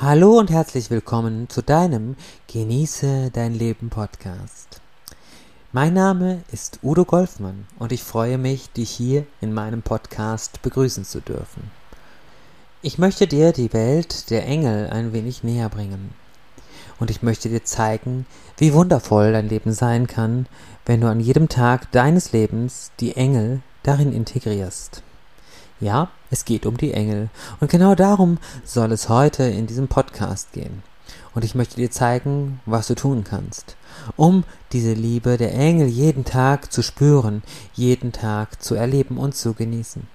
Hallo und herzlich willkommen zu deinem Genieße dein Leben Podcast. Mein Name ist Udo Golfmann und ich freue mich, dich hier in meinem Podcast begrüßen zu dürfen. Ich möchte dir die Welt der Engel ein wenig näher bringen. Und ich möchte dir zeigen, wie wundervoll dein Leben sein kann, wenn du an jedem Tag deines Lebens die Engel darin integrierst. Ja, es geht um die Engel. Und genau darum soll es heute in diesem Podcast gehen. Und ich möchte dir zeigen, was du tun kannst, um diese Liebe der Engel jeden Tag zu spüren, jeden Tag zu erleben und zu genießen.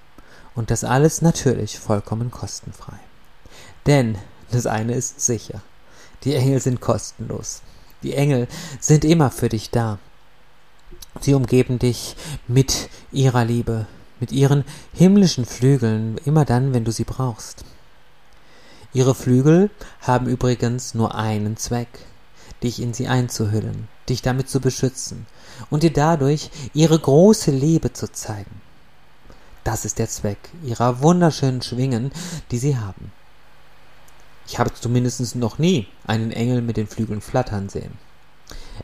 Und das alles natürlich vollkommen kostenfrei. Denn das eine ist sicher. Die Engel sind kostenlos. Die Engel sind immer für dich da. Sie umgeben dich mit ihrer Liebe, mit ihren himmlischen Flügeln immer dann, wenn du sie brauchst. Ihre Flügel haben übrigens nur einen Zweck, dich in sie einzuhüllen, dich damit zu beschützen und dir dadurch ihre große Liebe zu zeigen. Das ist der Zweck ihrer wunderschönen Schwingen, die sie haben. Ich habe zumindest noch nie einen Engel mit den Flügeln flattern sehen.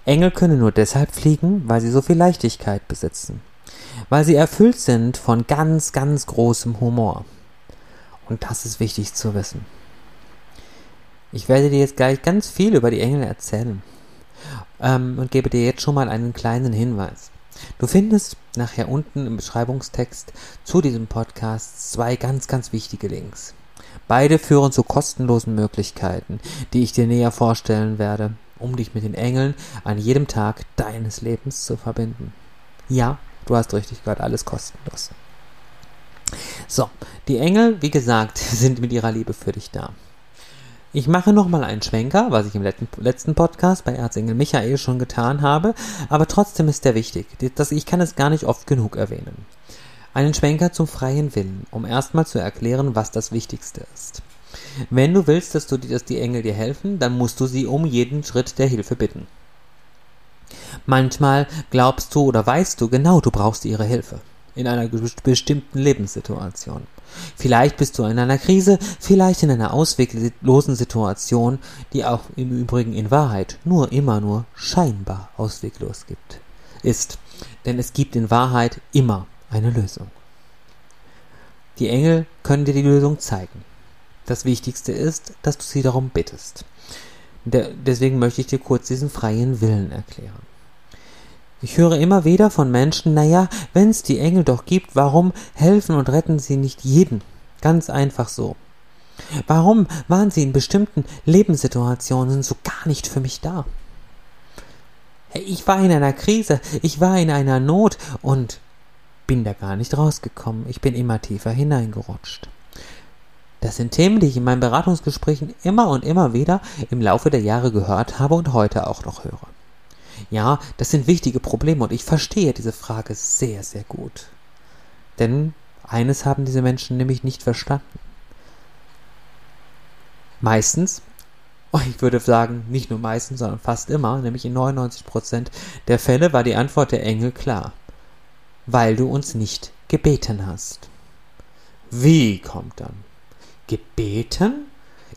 Engel können nur deshalb fliegen, weil sie so viel Leichtigkeit besitzen weil sie erfüllt sind von ganz, ganz großem Humor. Und das ist wichtig zu wissen. Ich werde dir jetzt gleich ganz viel über die Engel erzählen ähm, und gebe dir jetzt schon mal einen kleinen Hinweis. Du findest nachher unten im Beschreibungstext zu diesem Podcast zwei ganz, ganz wichtige Links. Beide führen zu kostenlosen Möglichkeiten, die ich dir näher vorstellen werde, um dich mit den Engeln an jedem Tag deines Lebens zu verbinden. Ja, Du hast richtig gehört, alles kostenlos. So, die Engel, wie gesagt, sind mit ihrer Liebe für dich da. Ich mache nochmal einen Schwenker, was ich im letzten Podcast bei Erzengel Michael schon getan habe, aber trotzdem ist der wichtig. ich kann es gar nicht oft genug erwähnen. Einen Schwenker zum freien Willen, um erstmal zu erklären, was das Wichtigste ist. Wenn du willst, dass, du, dass die Engel dir helfen, dann musst du sie um jeden Schritt der Hilfe bitten. Manchmal glaubst du oder weißt du genau, du brauchst ihre Hilfe in einer bestimmten Lebenssituation. Vielleicht bist du in einer Krise, vielleicht in einer ausweglosen Situation, die auch im Übrigen in Wahrheit nur immer nur scheinbar ausweglos gibt, ist. Denn es gibt in Wahrheit immer eine Lösung. Die Engel können dir die Lösung zeigen. Das Wichtigste ist, dass du sie darum bittest. deswegen möchte ich dir kurz diesen freien Willen erklären. Ich höre immer wieder von Menschen, naja, wenn's die Engel doch gibt, warum helfen und retten sie nicht jeden? Ganz einfach so. Warum waren sie in bestimmten Lebenssituationen so gar nicht für mich da? Ich war in einer Krise, ich war in einer Not und bin da gar nicht rausgekommen. Ich bin immer tiefer hineingerutscht. Das sind Themen, die ich in meinen Beratungsgesprächen immer und immer wieder im Laufe der Jahre gehört habe und heute auch noch höre. Ja, das sind wichtige Probleme und ich verstehe diese Frage sehr, sehr gut. Denn eines haben diese Menschen nämlich nicht verstanden. Meistens, oh, ich würde sagen, nicht nur meistens, sondern fast immer, nämlich in 99% der Fälle war die Antwort der Engel klar. Weil du uns nicht gebeten hast. Wie kommt dann? Gebeten?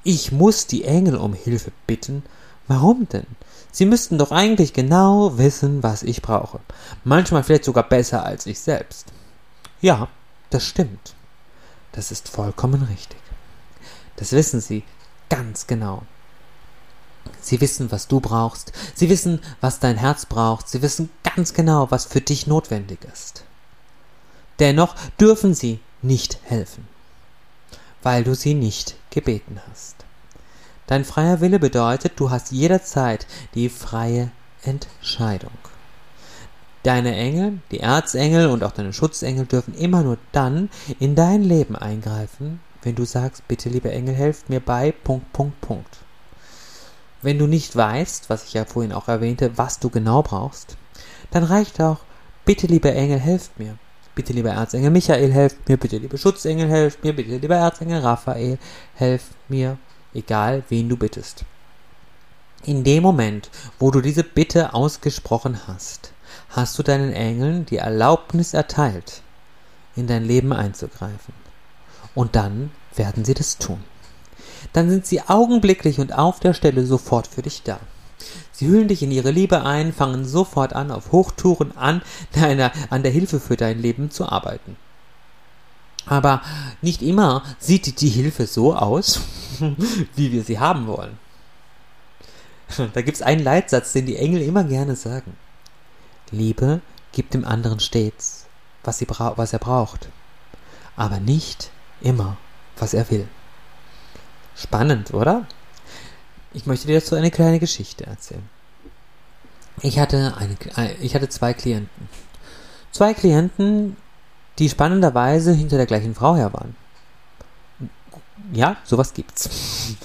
Ich muss die Engel um Hilfe bitten? Warum denn? Sie müssten doch eigentlich genau wissen, was ich brauche. Manchmal vielleicht sogar besser als ich selbst. Ja, das stimmt. Das ist vollkommen richtig. Das wissen Sie ganz genau. Sie wissen, was du brauchst. Sie wissen, was dein Herz braucht. Sie wissen ganz genau, was für dich notwendig ist. Dennoch dürfen sie nicht helfen, weil du sie nicht gebeten hast. Dein freier Wille bedeutet, du hast jederzeit die freie Entscheidung. Deine Engel, die Erzengel und auch deine Schutzengel dürfen immer nur dann in dein Leben eingreifen, wenn du sagst, bitte liebe Engel, helft mir bei Punkt, Punkt, Punkt. Wenn du nicht weißt, was ich ja vorhin auch erwähnte, was du genau brauchst, dann reicht auch, bitte liebe Engel, helft mir. Bitte lieber Erzengel Michael, helft mir. Bitte liebe Schutzengel, helft mir. Bitte lieber Erzengel Raphael, helft mir egal wen du bittest. In dem Moment, wo du diese Bitte ausgesprochen hast, hast du deinen Engeln die Erlaubnis erteilt, in dein Leben einzugreifen. Und dann werden sie das tun. dann sind sie augenblicklich und auf der Stelle sofort für dich da. Sie hüllen dich in ihre Liebe ein, fangen sofort an, auf Hochtouren an, deiner, an der Hilfe für dein Leben zu arbeiten. Aber nicht immer sieht die Hilfe so aus, wie wir sie haben wollen. Da gibt es einen Leitsatz, den die Engel immer gerne sagen. Liebe gibt dem anderen stets, was, sie was er braucht, aber nicht immer, was er will. Spannend, oder? Ich möchte dir dazu eine kleine Geschichte erzählen. Ich hatte, eine, ich hatte zwei Klienten. Zwei Klienten, die spannenderweise hinter der gleichen Frau her waren. Ja, sowas gibt's.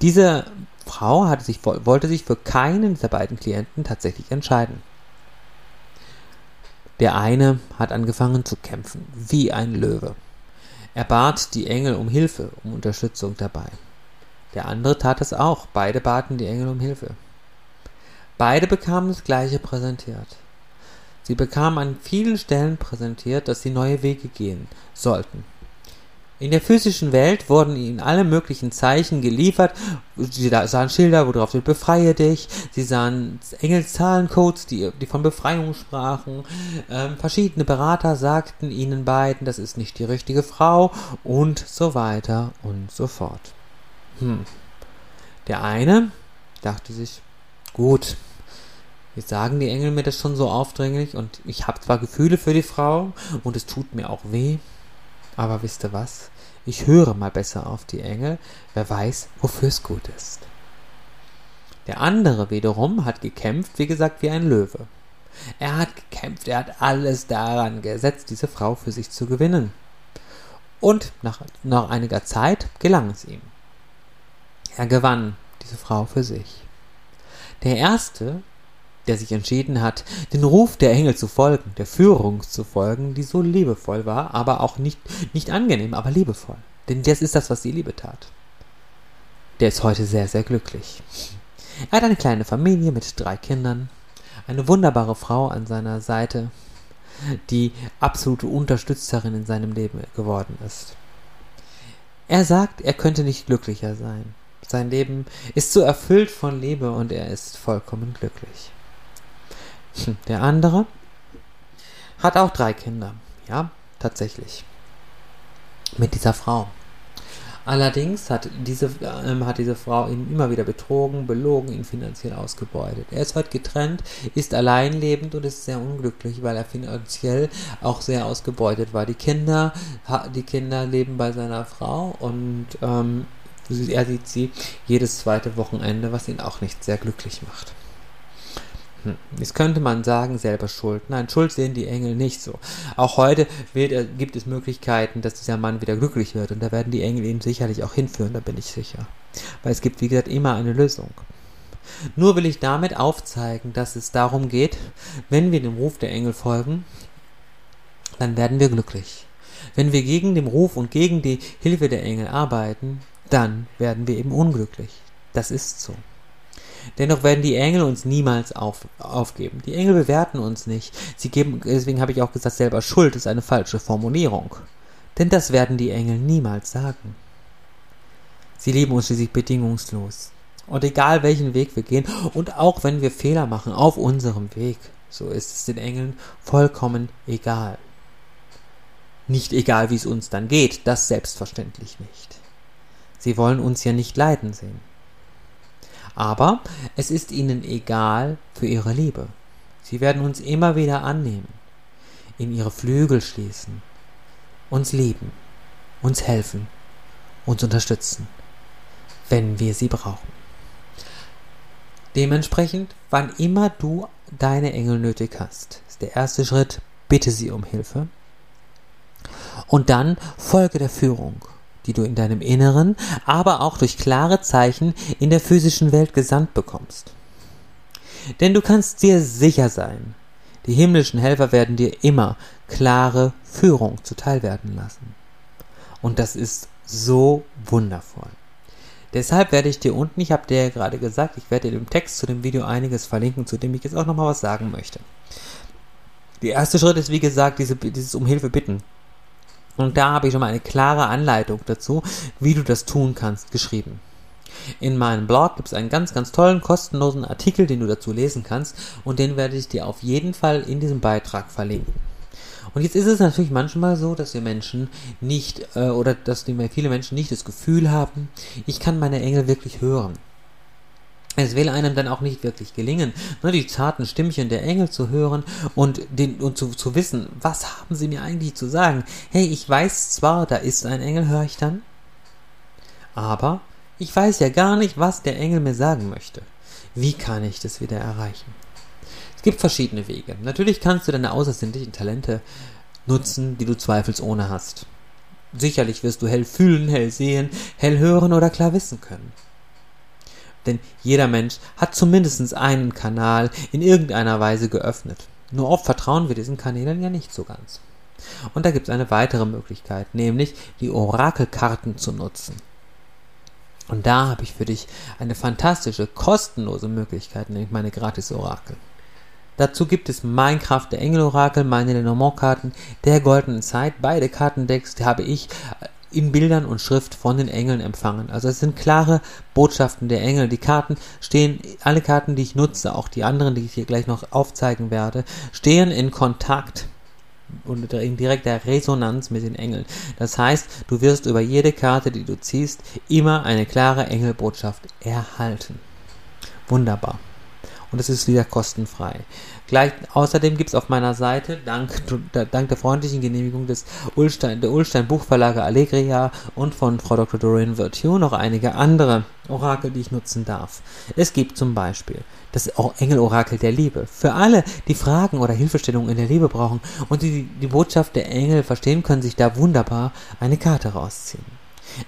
Diese Frau hatte sich, wollte sich für keinen dieser beiden Klienten tatsächlich entscheiden. Der eine hat angefangen zu kämpfen, wie ein Löwe. Er bat die Engel um Hilfe, um Unterstützung dabei. Der andere tat es auch. Beide baten die Engel um Hilfe. Beide bekamen das Gleiche präsentiert. Sie bekamen an vielen Stellen präsentiert, dass sie neue Wege gehen sollten. In der physischen Welt wurden ihnen alle möglichen Zeichen geliefert. Sie sahen Schilder, wo drauf steht, befreie dich. Sie sahen Engelszahlencodes, die, die von Befreiung sprachen. Ähm, verschiedene Berater sagten ihnen beiden, das ist nicht die richtige Frau und so weiter und so fort. Hm. Der eine dachte sich, gut, jetzt sagen die Engel mir das schon so aufdringlich und ich habe zwar Gefühle für die Frau und es tut mir auch weh, aber wisst ihr was? Ich höre mal besser auf die Engel, wer weiß, wofür es gut ist. Der andere wiederum hat gekämpft, wie gesagt, wie ein Löwe. Er hat gekämpft, er hat alles daran gesetzt, diese Frau für sich zu gewinnen. Und nach, nach einiger Zeit gelang es ihm. Er gewann diese Frau für sich. Der erste der sich entschieden hat, den Ruf der Engel zu folgen, der Führung zu folgen, die so liebevoll war, aber auch nicht, nicht angenehm, aber liebevoll. Denn das ist das, was die Liebe tat. Der ist heute sehr, sehr glücklich. Er hat eine kleine Familie mit drei Kindern, eine wunderbare Frau an seiner Seite, die absolute Unterstützerin in seinem Leben geworden ist. Er sagt, er könnte nicht glücklicher sein. Sein Leben ist so erfüllt von Liebe und er ist vollkommen glücklich. Der andere hat auch drei Kinder. Ja, tatsächlich. Mit dieser Frau. Allerdings hat diese, äh, hat diese Frau ihn immer wieder betrogen, belogen, ihn finanziell ausgebeutet. Er ist heute getrennt, ist alleinlebend und ist sehr unglücklich, weil er finanziell auch sehr ausgebeutet war. Die Kinder, die Kinder leben bei seiner Frau und ähm, er sieht sie jedes zweite Wochenende, was ihn auch nicht sehr glücklich macht. Hm. Jetzt könnte man sagen, selber schuld. Nein, Schuld sehen die Engel nicht so. Auch heute wird, gibt es Möglichkeiten, dass dieser Mann wieder glücklich wird. Und da werden die Engel ihn sicherlich auch hinführen, da bin ich sicher. Weil es gibt, wie gesagt, immer eine Lösung. Nur will ich damit aufzeigen, dass es darum geht, wenn wir dem Ruf der Engel folgen, dann werden wir glücklich. Wenn wir gegen den Ruf und gegen die Hilfe der Engel arbeiten, dann werden wir eben unglücklich. Das ist so. Dennoch werden die Engel uns niemals auf, aufgeben. Die Engel bewerten uns nicht. Sie geben, deswegen habe ich auch gesagt, selber Schuld ist eine falsche Formulierung. Denn das werden die Engel niemals sagen. Sie lieben uns schließlich bedingungslos. Und egal welchen Weg wir gehen, und auch wenn wir Fehler machen auf unserem Weg, so ist es den Engeln vollkommen egal. Nicht egal, wie es uns dann geht, das selbstverständlich nicht. Sie wollen uns ja nicht leiden sehen. Aber es ist ihnen egal für ihre Liebe. Sie werden uns immer wieder annehmen, in ihre Flügel schließen, uns lieben, uns helfen, uns unterstützen, wenn wir sie brauchen. Dementsprechend, wann immer du deine Engel nötig hast, ist der erste Schritt, bitte sie um Hilfe. Und dann folge der Führung die du in deinem Inneren, aber auch durch klare Zeichen in der physischen Welt gesandt bekommst. Denn du kannst dir sicher sein, die himmlischen Helfer werden dir immer klare Führung zuteil werden lassen. Und das ist so wundervoll. Deshalb werde ich dir unten, ich habe dir ja gerade gesagt, ich werde dir im Text zu dem Video einiges verlinken, zu dem ich jetzt auch nochmal was sagen möchte. Der erste Schritt ist, wie gesagt, diese, dieses um Hilfe bitten. Und da habe ich schon mal eine klare Anleitung dazu, wie du das tun kannst, geschrieben. In meinem Blog gibt es einen ganz, ganz tollen, kostenlosen Artikel, den du dazu lesen kannst und den werde ich dir auf jeden Fall in diesem Beitrag verlinken. Und jetzt ist es natürlich manchmal so, dass wir Menschen nicht, äh, oder dass viele Menschen nicht das Gefühl haben, ich kann meine Engel wirklich hören. Es will einem dann auch nicht wirklich gelingen, ne, die zarten Stimmchen der Engel zu hören und, den, und zu, zu wissen, was haben sie mir eigentlich zu sagen. Hey, ich weiß zwar, da ist ein Engel, höre ich dann, aber ich weiß ja gar nicht, was der Engel mir sagen möchte. Wie kann ich das wieder erreichen? Es gibt verschiedene Wege. Natürlich kannst du deine außersinnlichen Talente nutzen, die du zweifelsohne hast. Sicherlich wirst du hell fühlen, hell sehen, hell hören oder klar wissen können. Denn jeder Mensch hat zumindest einen Kanal in irgendeiner Weise geöffnet. Nur oft vertrauen wir diesen Kanälen ja nicht so ganz. Und da gibt es eine weitere Möglichkeit, nämlich die Orakelkarten zu nutzen. Und da habe ich für dich eine fantastische, kostenlose Möglichkeit, nämlich meine Gratis-Orakel. Dazu gibt es Minecraft, der Engel-Orakel, meine Lenormand-Karten, der Goldenen Zeit. Beide Kartendecks habe ich in Bildern und Schrift von den Engeln empfangen. Also es sind klare Botschaften der Engel. Die Karten stehen, alle Karten, die ich nutze, auch die anderen, die ich hier gleich noch aufzeigen werde, stehen in Kontakt und in direkter Resonanz mit den Engeln. Das heißt, du wirst über jede Karte, die du ziehst, immer eine klare Engelbotschaft erhalten. Wunderbar. Und es ist wieder kostenfrei. Gleich, außerdem gibt es auf meiner Seite, dank, dank der freundlichen Genehmigung des Ulstein, der Ulstein Buchverlage Allegria und von Frau Dr. Doreen Virtue noch einige andere Orakel, die ich nutzen darf. Es gibt zum Beispiel das Engelorakel der Liebe. Für alle, die Fragen oder Hilfestellungen in der Liebe brauchen und die die Botschaft der Engel verstehen, können sich da wunderbar eine Karte rausziehen.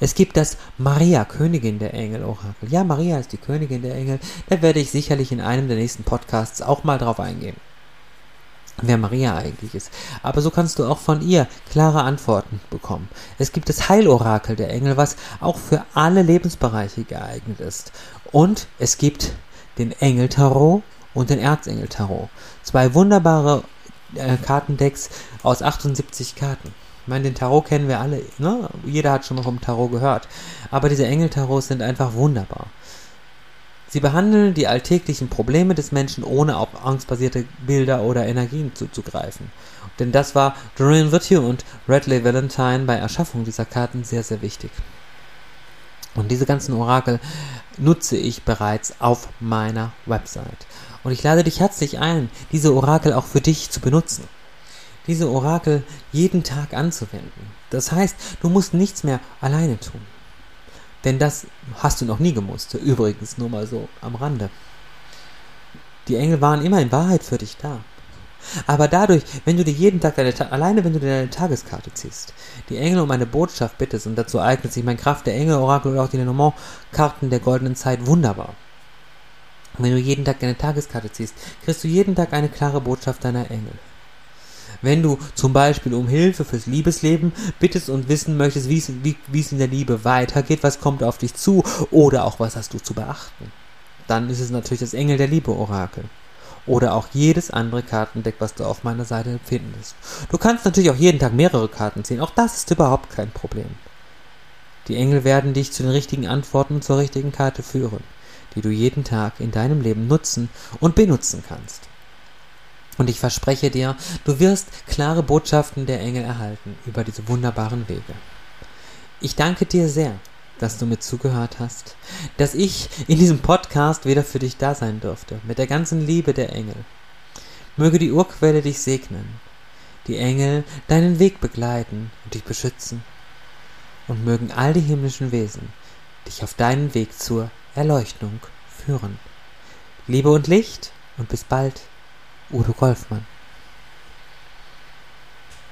Es gibt das Maria, Königin der Engel Orakel. Ja, Maria ist die Königin der Engel. Da werde ich sicherlich in einem der nächsten Podcasts auch mal drauf eingehen wer Maria eigentlich ist. Aber so kannst du auch von ihr klare Antworten bekommen. Es gibt das Heilorakel der Engel, was auch für alle Lebensbereiche geeignet ist. Und es gibt den Engel-Tarot und den Erzengel-Tarot. Zwei wunderbare äh, Kartendecks aus 78 Karten. Ich meine, den Tarot kennen wir alle, ne? Jeder hat schon mal vom Tarot gehört. Aber diese Engel-Tarots sind einfach wunderbar. Sie behandeln die alltäglichen Probleme des Menschen, ohne auf angstbasierte Bilder oder Energien zuzugreifen. Denn das war Doreen Virtue und Radley Valentine bei Erschaffung dieser Karten sehr, sehr wichtig. Und diese ganzen Orakel nutze ich bereits auf meiner Website. Und ich lade dich herzlich ein, diese Orakel auch für dich zu benutzen. Diese Orakel jeden Tag anzuwenden. Das heißt, du musst nichts mehr alleine tun. Denn das hast du noch nie gemusst. Übrigens nur mal so am Rande. Die Engel waren immer in Wahrheit für dich da. Aber dadurch, wenn du dir jeden Tag deine, alleine wenn du dir deine Tageskarte ziehst, die Engel um eine Botschaft bittest, und dazu eignet sich mein Kraft der Engel, Orakel oder auch die Lenormand-Karten der goldenen Zeit wunderbar. Und wenn du jeden Tag deine Tageskarte ziehst, kriegst du jeden Tag eine klare Botschaft deiner Engel. Wenn du zum Beispiel um Hilfe fürs Liebesleben bittest und wissen möchtest, wie es, wie, es in der Liebe weitergeht, was kommt auf dich zu oder auch was hast du zu beachten, dann ist es natürlich das Engel der Liebe Orakel oder auch jedes andere Kartendeck, was du auf meiner Seite findest. Du kannst natürlich auch jeden Tag mehrere Karten ziehen, auch das ist überhaupt kein Problem. Die Engel werden dich zu den richtigen Antworten und zur richtigen Karte führen, die du jeden Tag in deinem Leben nutzen und benutzen kannst. Und ich verspreche dir, du wirst klare Botschaften der Engel erhalten über diese wunderbaren Wege. Ich danke dir sehr dass du mir zugehört hast, dass ich in diesem Podcast wieder für dich da sein durfte, mit der ganzen Liebe der Engel. Möge die Urquelle dich segnen, die Engel deinen Weg begleiten und dich beschützen, und mögen all die himmlischen Wesen dich auf deinen Weg zur Erleuchtung führen. Liebe und Licht und bis bald, Udo Golfmann.